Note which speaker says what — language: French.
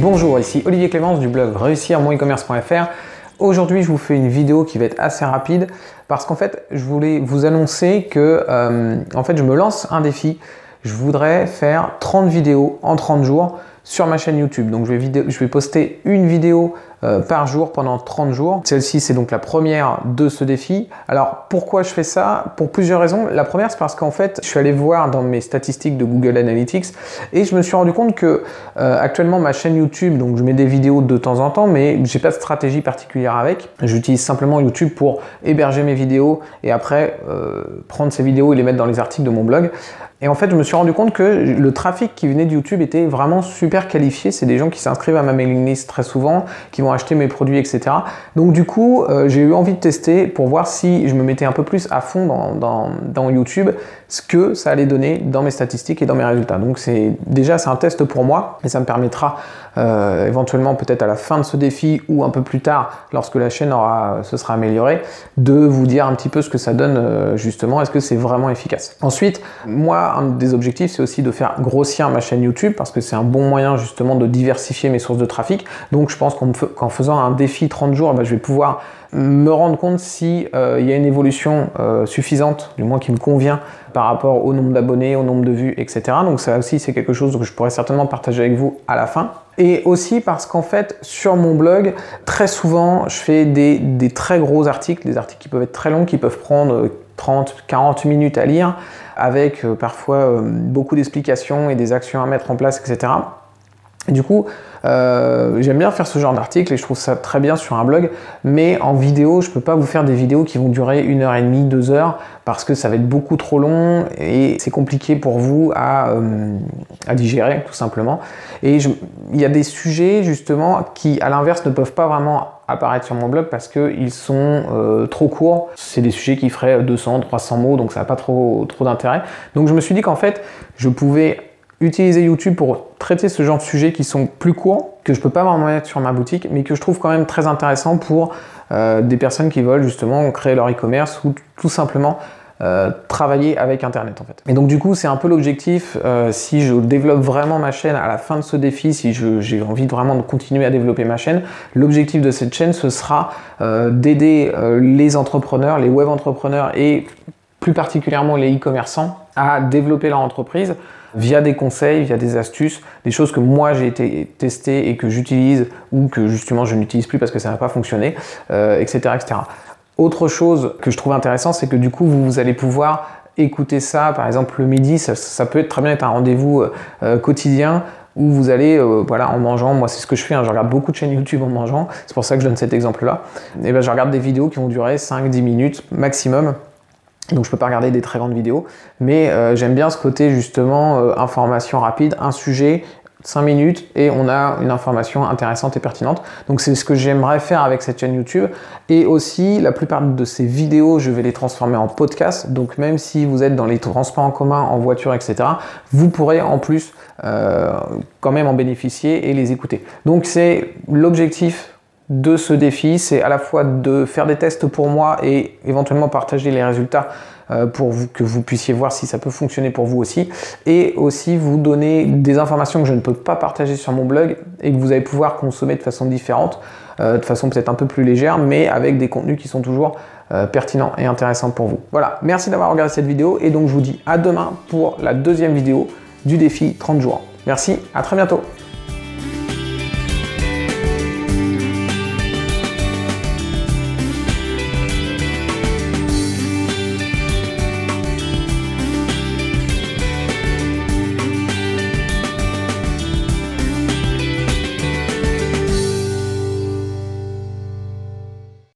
Speaker 1: Bonjour, ici Olivier Clémence du blog réussir e-commerce.fr. Aujourd'hui, je vous fais une vidéo qui va être assez rapide parce qu'en fait, je voulais vous annoncer que euh, en fait, je me lance un défi. Je voudrais faire 30 vidéos en 30 jours sur ma chaîne YouTube. Donc je vais poster une vidéo euh, par jour pendant 30 jours. Celle-ci, c'est donc la première de ce défi. Alors pourquoi je fais ça? Pour plusieurs raisons. La première, c'est parce qu'en fait, je suis allé voir dans mes statistiques de Google Analytics et je me suis rendu compte que euh, actuellement ma chaîne YouTube, donc je mets des vidéos de temps en temps, mais j'ai pas de stratégie particulière avec. J'utilise simplement YouTube pour héberger mes vidéos et après euh, prendre ces vidéos et les mettre dans les articles de mon blog. Et en fait, je me suis rendu compte que le trafic qui venait de YouTube était vraiment super qualifié. C'est des gens qui s'inscrivent à ma mailing list très souvent, qui acheter mes produits, etc. Donc du coup, euh, j'ai eu envie de tester pour voir si je me mettais un peu plus à fond dans, dans, YouTube, ce que ça allait donner dans mes statistiques et dans mes résultats. Donc c'est déjà c'est un test pour moi et ça me permettra euh, éventuellement peut-être à la fin de ce défi ou un peu plus tard, lorsque la chaîne aura, se sera améliorée, de vous dire un petit peu ce que ça donne euh, justement. Est-ce que c'est vraiment efficace? Ensuite, moi un des objectifs, c'est aussi de faire grossir ma chaîne YouTube parce que c'est un bon moyen justement de diversifier mes sources de trafic. Donc je pense qu'en faisant un défi 30 jours, bah, je vais pouvoir me rendre compte si euh, il y a une évolution euh, suffisante, du moins qui me convient par rapport au nombre d'abonnés, au nombre de vues, etc. Donc ça aussi c'est quelque chose que je pourrais certainement partager avec vous à la fin. Et aussi parce qu'en fait sur mon blog, très souvent je fais des, très gros articles, des articles qui peuvent être très longs, qui peuvent prendre 30, 40 minutes à lire avec euh, parfois beaucoup d'explications et des actions à mettre en place, etc. du coup, euh, j'aime bien faire ce genre d'article et je trouve ça très bien sur un blog, mais en vidéo, je peux pas vous faire des vidéos qui vont durer une heure et demie, deux heures, parce que ça va être beaucoup trop long et c'est compliqué pour vous à, à, digérer, tout simplement. Et il y a des sujets, justement, qui, à l'inverse, ne peuvent pas vraiment apparaître sur mon blog parce qu'ils sont euh, trop courts. C'est des sujets qui feraient 200, 300 mots, donc ça n'a pas trop, trop d'intérêt. Donc je me suis dit qu'en fait, je pouvais utiliser YouTube pour traiter ce genre de sujets qui sont plus courts, que je peux pas vraiment mettre sur ma boutique, mais que je trouve quand même très intéressant pour euh, des personnes qui veulent justement créer leur e-commerce ou tout simplement euh, travailler avec Internet en fait. Et donc du coup, c'est un peu l'objectif. Euh, si je développe vraiment ma chaîne à la fin de ce défi, si j'ai envie vraiment de continuer à développer ma chaîne, l'objectif de cette chaîne, ce sera d'aider les entrepreneurs, les web entrepreneurs et plus particulièrement les e-commerçants à développer leur entreprise via des conseils, via des astuces, des choses que moi j'ai été testé et que j'utilise ou que justement je n'utilise plus parce que ça n'a pas fonctionné, etc., etc. Autre chose que je trouve intéressant, c'est que du coup, vous, allez pouvoir écouter ça, par exemple le midi, ça, peut être très bien être un rendez-vous euh, euh, quotidien où vous allez, euh, voilà, en mangeant, moi c'est ce que je fais, hein, je regarde beaucoup de chaînes YouTube en mangeant, c'est pour ça que je donne cet exemple-là, et ben je regarde des vidéos qui vont durer 5-10 minutes maximum, donc je peux pas regarder des très grandes vidéos, mais j'aime bien ce côté justement information rapide, un sujet, 5 minutes et on a une information intéressante et pertinente. Donc c'est ce que j'aimerais faire avec cette chaîne YouTube. Et aussi, la plupart de ces vidéos, je vais les transformer en podcast. Donc même si vous êtes dans les transports en commun, en voiture, etc., vous pourrez en plus euh, quand même en bénéficier et les écouter. Donc c'est l'objectif de ce défi, c'est à la fois de faire des tests pour moi et éventuellement partager les résultats euh, pour que vous puissiez voir si ça peut fonctionner pour vous aussi, et aussi vous donner des informations que je ne peux pas partager sur mon blog et que vous allez pouvoir consommer de façon différente, euh, de façon peut-être un peu plus légère, mais avec des contenus qui sont toujours euh, pertinents et intéressants pour vous. Voilà, merci d'avoir regardé cette vidéo et donc je vous dis à demain pour la deuxième vidéo du défi 30 jours. Merci, à très bientôt